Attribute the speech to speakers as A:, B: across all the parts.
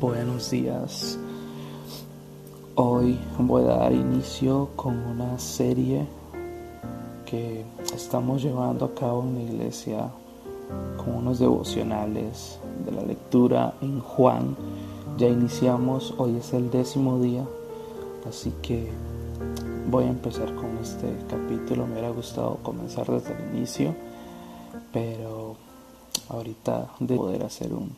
A: Buenos días. Hoy voy a dar inicio con una serie que estamos llevando a cabo en la iglesia con unos devocionales de la lectura en Juan. Ya iniciamos, hoy es el décimo día, así que voy a empezar con este capítulo. Me hubiera gustado comenzar desde el inicio, pero ahorita de poder hacer un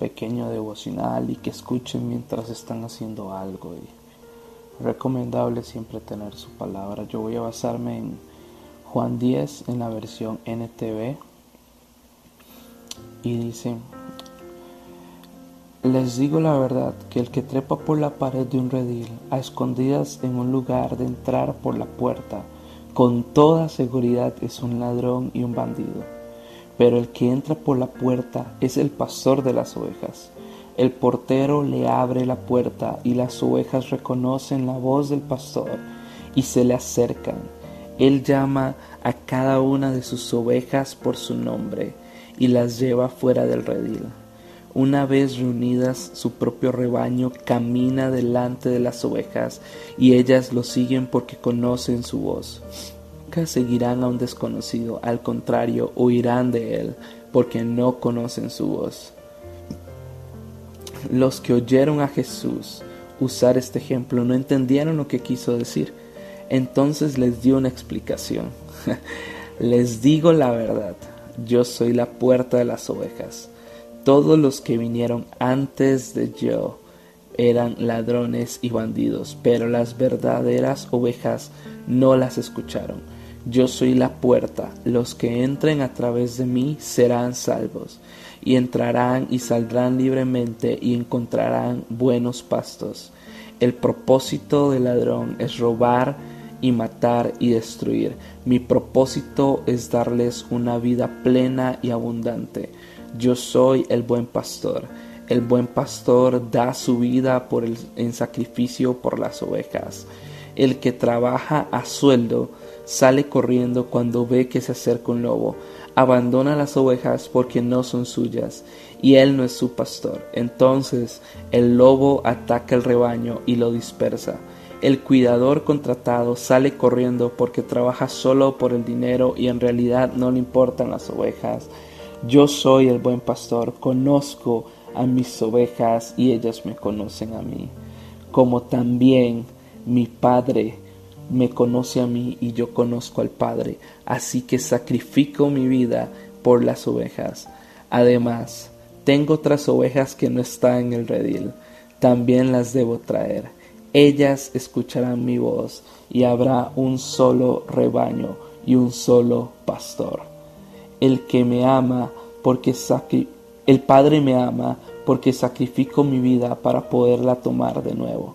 A: pequeño devocional y que escuchen mientras están haciendo algo. Y recomendable siempre tener su palabra. Yo voy a basarme en Juan 10 en la versión NTV y dice les digo la verdad que el que trepa por la pared de un redil a escondidas en un lugar de entrar por la puerta con toda seguridad es un ladrón y un bandido pero el que entra por la puerta es el pastor de las ovejas. El portero le abre la puerta y las ovejas reconocen la voz del pastor y se le acercan. Él llama a cada una de sus ovejas por su nombre y las lleva fuera del redil. Una vez reunidas, su propio rebaño camina delante de las ovejas y ellas lo siguen porque conocen su voz seguirán a un desconocido, al contrario, huirán de él, porque no conocen su voz. Los que oyeron a Jesús usar este ejemplo no entendieron lo que quiso decir. Entonces les dio una explicación. les digo la verdad, yo soy la puerta de las ovejas. Todos los que vinieron antes de yo eran ladrones y bandidos, pero las verdaderas ovejas no las escucharon. Yo soy la puerta, los que entren a través de mí serán salvos, y entrarán y saldrán libremente y encontrarán buenos pastos. El propósito del ladrón es robar y matar y destruir. Mi propósito es darles una vida plena y abundante. Yo soy el buen pastor. El buen pastor da su vida por el, en sacrificio por las ovejas. El que trabaja a sueldo sale corriendo cuando ve que se acerca un lobo, abandona las ovejas porque no son suyas, y él no es su pastor. Entonces el lobo ataca el rebaño y lo dispersa. El cuidador contratado sale corriendo porque trabaja solo por el dinero y en realidad no le importan las ovejas. Yo soy el buen pastor, conozco a mis ovejas y ellas me conocen a mí, como también mi Padre me conoce a mí y yo conozco al Padre, así que sacrifico mi vida por las ovejas. Además, tengo otras ovejas que no están en el redil, también las debo traer. Ellas escucharán mi voz y habrá un solo rebaño y un solo pastor. El que me ama porque el Padre me ama porque sacrifico mi vida para poderla tomar de nuevo.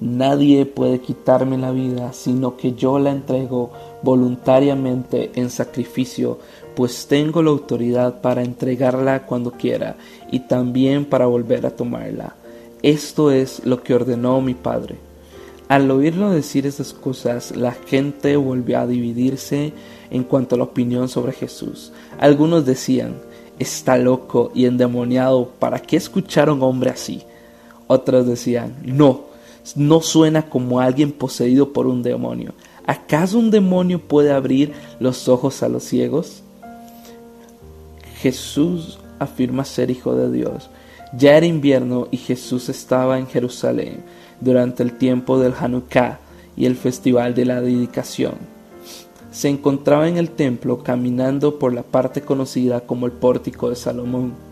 A: Nadie puede quitarme la vida, sino que yo la entrego voluntariamente en sacrificio, pues tengo la autoridad para entregarla cuando quiera y también para volver a tomarla. Esto es lo que ordenó mi Padre. Al oírlo decir esas cosas, la gente volvió a dividirse en cuanto a la opinión sobre Jesús. Algunos decían, está loco y endemoniado, ¿para qué escuchar a un hombre así? Otros decían, no, no suena como alguien poseído por un demonio. ¿Acaso un demonio puede abrir los ojos a los ciegos? Jesús afirma ser hijo de Dios. Ya era invierno y Jesús estaba en Jerusalén durante el tiempo del Hanukkah y el festival de la dedicación. Se encontraba en el templo caminando por la parte conocida como el pórtico de Salomón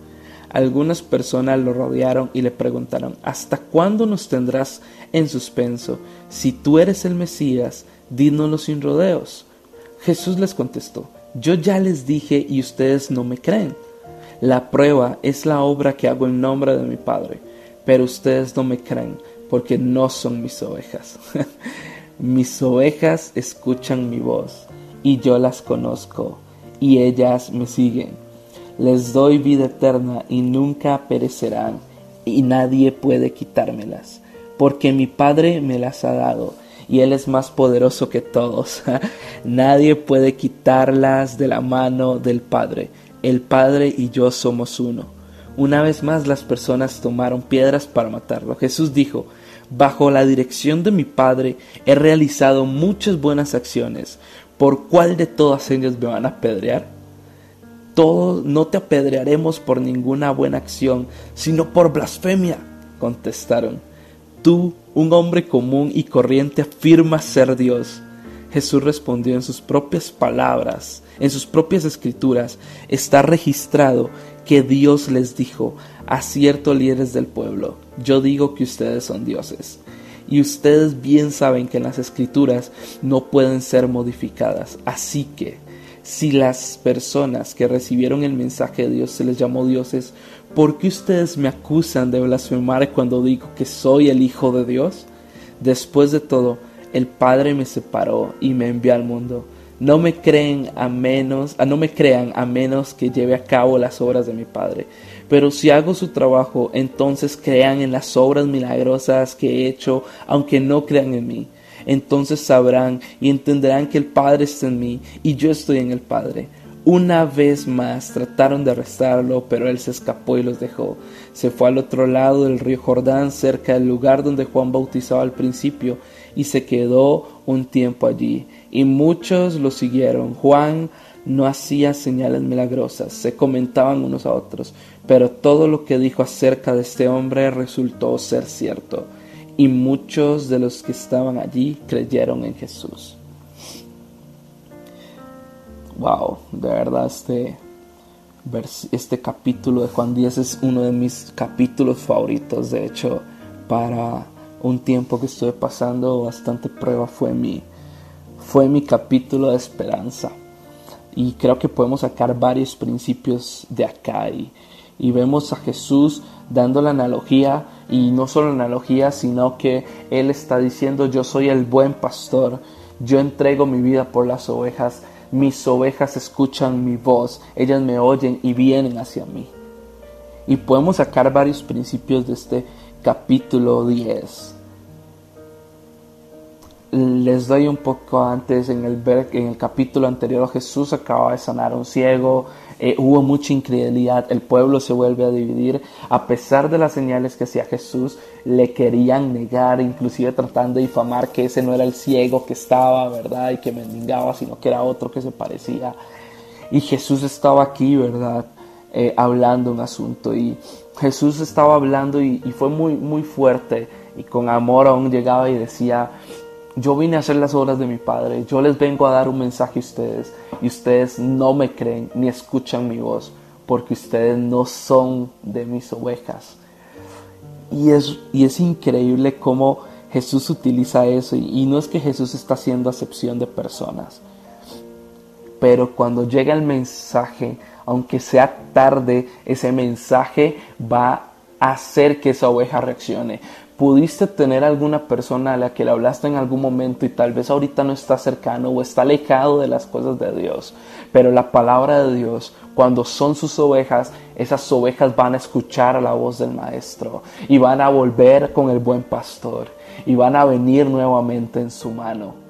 A: algunas personas lo rodearon y le preguntaron, ¿hasta cuándo nos tendrás en suspenso? Si tú eres el Mesías, dínoslo sin rodeos. Jesús les contestó, yo ya les dije y ustedes no me creen. La prueba es la obra que hago en nombre de mi Padre, pero ustedes no me creen porque no son mis ovejas. mis ovejas escuchan mi voz y yo las conozco y ellas me siguen les doy vida eterna y nunca perecerán, y nadie puede quitármelas, porque mi Padre me las ha dado, y Él es más poderoso que todos. nadie puede quitarlas de la mano del Padre. El Padre y yo somos uno. Una vez más las personas tomaron piedras para matarlo. Jesús dijo, Bajo la dirección de mi Padre he realizado muchas buenas acciones. ¿Por cuál de todas ellas me van a apedrear? Todos no te apedrearemos por ninguna buena acción, sino por blasfemia, contestaron. Tú, un hombre común y corriente, afirmas ser Dios. Jesús respondió en sus propias palabras, en sus propias escrituras, está registrado que Dios les dijo a ciertos líderes del pueblo, yo digo que ustedes son dioses. Y ustedes bien saben que las escrituras no pueden ser modificadas. Así que, si las personas que recibieron el mensaje de Dios se les llamó dioses, ¿por qué ustedes me acusan de blasfemar cuando digo que soy el Hijo de Dios? Después de todo, el Padre me separó y me envió al mundo. No me creen a menos, no me crean a menos que lleve a cabo las obras de mi Padre. Pero si hago su trabajo, entonces crean en las obras milagrosas que he hecho, aunque no crean en mí. Entonces sabrán y entenderán que el Padre está en mí y yo estoy en el Padre. Una vez más trataron de arrestarlo, pero él se escapó y los dejó. Se fue al otro lado del río Jordán, cerca del lugar donde Juan bautizaba al principio, y se quedó un tiempo allí. Y muchos lo siguieron. Juan no hacía señales milagrosas, se comentaban unos a otros, pero todo lo que dijo acerca de este hombre resultó ser cierto, y muchos de los que estaban allí creyeron en Jesús. Wow, de verdad este, este capítulo de Juan 10 es uno de mis capítulos favoritos, de hecho, para un tiempo que estuve pasando bastante prueba fue mi, fue mi capítulo de esperanza y creo que podemos sacar varios principios de acá y, vemos a Jesús dando la analogía y no solo analogía sino que Él está diciendo yo soy el buen pastor, yo entrego mi vida por las ovejas, mis ovejas escuchan mi voz, ellas me oyen y vienen hacia mí. Y podemos sacar varios principios de este capítulo 10 les doy un poco antes en el, en el capítulo anterior Jesús acaba de sanar a un ciego eh, hubo mucha incredulidad el pueblo se vuelve a dividir. A pesar de las señales que hacía Jesús le querían negar inclusive tratando de difamar que ese no era el ciego que estaba verdad y que mendigaba sino que era otro que se parecía. Y Jesús estaba aquí verdad eh, hablando un asunto. Y Jesús estaba hablando y, y fue muy muy fuerte. Y con amor aún llegaba y decía yo vine a hacer las obras de mi Padre, yo les vengo a dar un mensaje a ustedes y ustedes no me creen ni escuchan mi voz porque ustedes no son de mis ovejas. Y es, y es increíble cómo Jesús utiliza eso y, y no es que Jesús está haciendo acepción de personas, pero cuando llega el mensaje, aunque sea tarde, ese mensaje va a hacer que esa oveja reaccione pudiste tener alguna persona a la que le hablaste en algún momento y tal vez ahorita no está cercano o está alejado de las cosas de Dios. Pero la palabra de Dios, cuando son sus ovejas, esas ovejas van a escuchar a la voz del Maestro y van a volver con el buen pastor y van a venir nuevamente en su mano.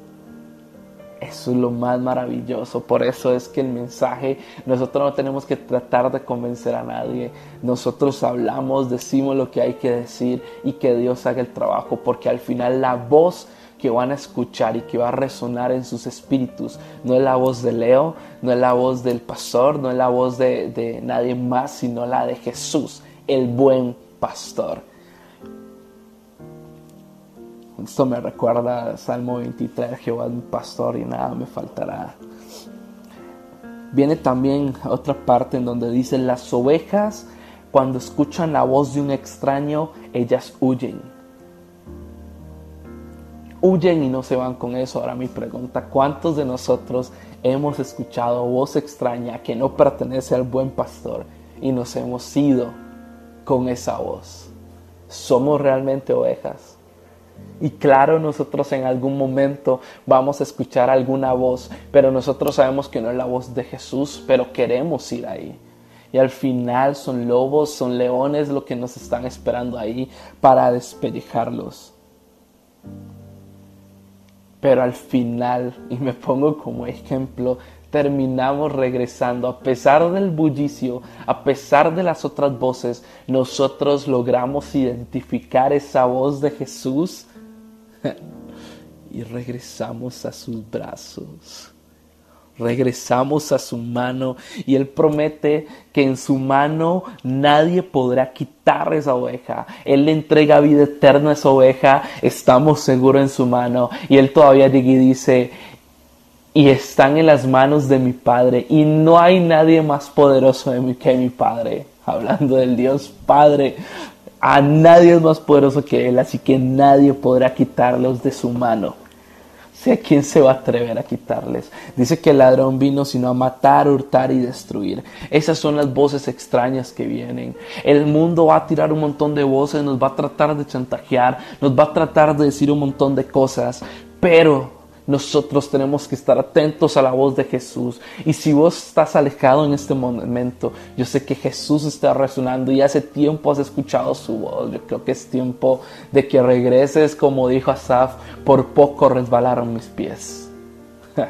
A: Eso es lo más maravilloso. Por eso es que el mensaje, nosotros no tenemos que tratar de convencer a nadie. Nosotros hablamos, decimos lo que hay que decir y que Dios haga el trabajo. Porque al final la voz que van a escuchar y que va a resonar en sus espíritus no es la voz de Leo, no es la voz del pastor, no es la voz de, de nadie más, sino la de Jesús, el buen pastor. Esto me recuerda Salmo 23, Jehová es mi pastor y nada me faltará. Viene también otra parte en donde dice, las ovejas cuando escuchan la voz de un extraño, ellas huyen. Huyen y no se van con eso. Ahora mi pregunta, ¿cuántos de nosotros hemos escuchado voz extraña que no pertenece al buen pastor y nos hemos ido con esa voz? ¿Somos realmente ovejas? Y claro, nosotros en algún momento vamos a escuchar alguna voz, pero nosotros sabemos que no es la voz de Jesús, pero queremos ir ahí. Y al final son lobos, son leones lo que nos están esperando ahí para despellejarlos. Pero al final, y me pongo como ejemplo, terminamos regresando. A pesar del bullicio, a pesar de las otras voces, nosotros logramos identificar esa voz de Jesús y regresamos a sus brazos. Regresamos a su mano y Él promete que en su mano nadie podrá quitar esa oveja. Él le entrega vida eterna a esa oveja, estamos seguros en su mano. Y Él todavía dice, y están en las manos de mi Padre y no hay nadie más poderoso que mi Padre. Hablando del Dios Padre, a nadie es más poderoso que Él, así que nadie podrá quitarlos de su mano. ¿Sí, ¿A quién se va a atrever a quitarles? Dice que el ladrón vino sino a matar, hurtar y destruir. Esas son las voces extrañas que vienen. El mundo va a tirar un montón de voces, nos va a tratar de chantajear, nos va a tratar de decir un montón de cosas, pero nosotros tenemos que estar atentos a la voz de Jesús. Y si vos estás alejado en este momento, yo sé que Jesús está resonando y hace tiempo has escuchado su voz. Yo creo que es tiempo de que regreses, como dijo Asaf, por poco resbalaron mis pies.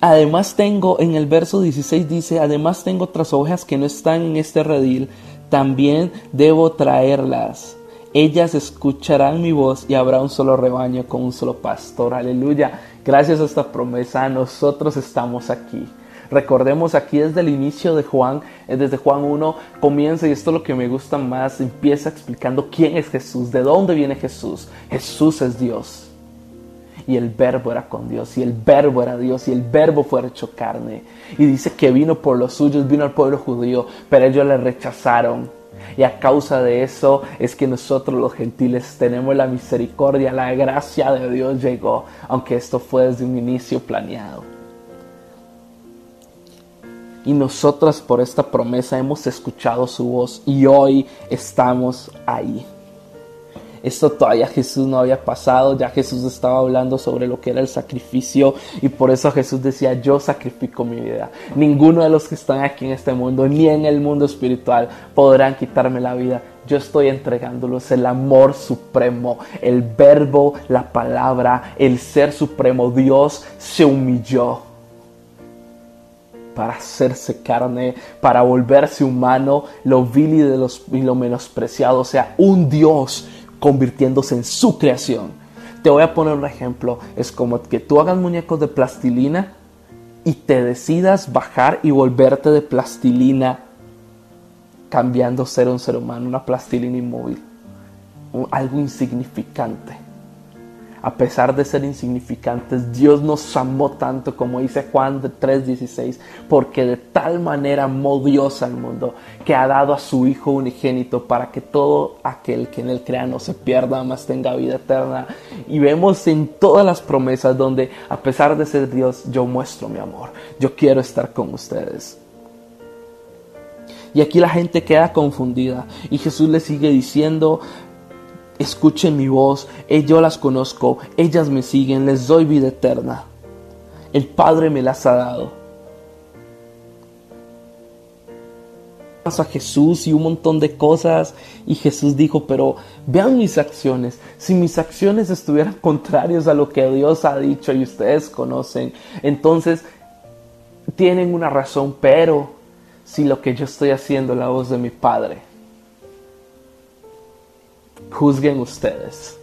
A: Además tengo, en el verso 16 dice, además tengo otras ovejas que no están en este redil, también debo traerlas ellas escucharán mi voz y habrá un solo rebaño con un solo pastor. Aleluya. Gracias a esta promesa nosotros estamos aquí. Recordemos aquí desde el inicio de Juan, eh, desde Juan 1, comienza, y esto es lo que me gusta más, empieza explicando quién es Jesús, de dónde viene Jesús. Jesús es Dios. Y el verbo era con Dios, y el verbo era Dios, y el verbo fue hecho carne. Y dice que vino por los suyos, vino al pueblo judío, pero ellos le rechazaron y a causa de eso es que nosotros los gentiles tenemos la misericordia, la gracia de Dios llegó, aunque esto fue desde un inicio planeado. Y nosotros por esta promesa hemos escuchado su voz y hoy estamos ahí. Esto todavía Jesús no había pasado, ya Jesús estaba hablando sobre lo que era el sacrificio y por eso Jesús decía, yo sacrifico mi vida. Ninguno de los que están aquí en este mundo, ni en el mundo espiritual, podrán quitarme la vida. Yo estoy entregándolos el amor supremo, el verbo, la palabra, el ser supremo. Dios se humilló para hacerse carne, para volverse humano, lo vil y, de los, y lo menospreciado, o sea, un Dios convirtiéndose en su creación. Te voy a poner un ejemplo. Es como que tú hagas muñecos de plastilina y te decidas bajar y volverte de plastilina cambiando ser un ser humano, una plastilina inmóvil, algo insignificante a pesar de ser insignificantes, Dios nos amó tanto como dice Juan 3:16, porque de tal manera amó Dios al mundo que ha dado a su Hijo unigénito para que todo aquel que en él crea no se pierda, más tenga vida eterna. Y vemos en todas las promesas donde a pesar de ser Dios, yo muestro mi amor, yo quiero estar con ustedes. Y aquí la gente queda confundida y Jesús le sigue diciendo, escuchen mi voz, eh, yo las conozco, ellas me siguen, les doy vida eterna. El Padre me las ha dado. a Jesús y un montón de cosas y Jesús dijo, pero vean mis acciones, si mis acciones estuvieran contrarias a lo que Dios ha dicho y ustedes conocen, entonces tienen una razón, pero si lo que yo estoy haciendo es la voz de mi Padre, juzguen ustedes.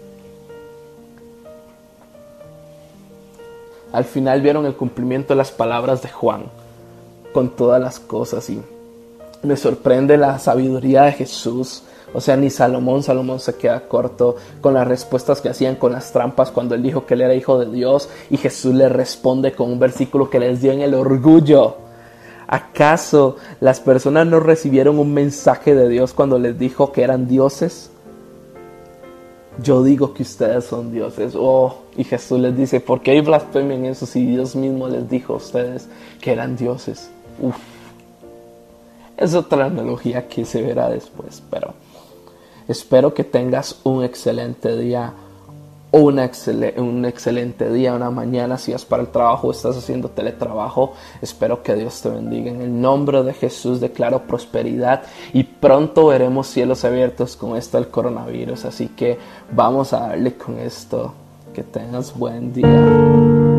A: Al final vieron el cumplimiento de las palabras de Juan con todas las cosas y me sorprende la sabiduría de Jesús. O sea, ni Salomón, Salomón se queda corto con las respuestas que hacían con las trampas cuando él dijo que él era hijo de Dios y Jesús le responde con un versículo que les dio en el orgullo. ¿Acaso las personas no recibieron un mensaje de Dios cuando les dijo que eran dioses? Yo digo que ustedes son dioses. Oh, y Jesús les dice, ¿por qué blasfemian eso si Dios mismo les dijo a ustedes que eran dioses? Uf. Es otra analogía que se verá después, pero espero que tengas un excelente día un excelente día, una mañana, si vas para el trabajo estás haciendo teletrabajo. Espero que Dios te bendiga. En el nombre de Jesús declaro prosperidad y pronto veremos cielos abiertos con esto del coronavirus. Así que vamos a darle con esto. Que tengas buen día.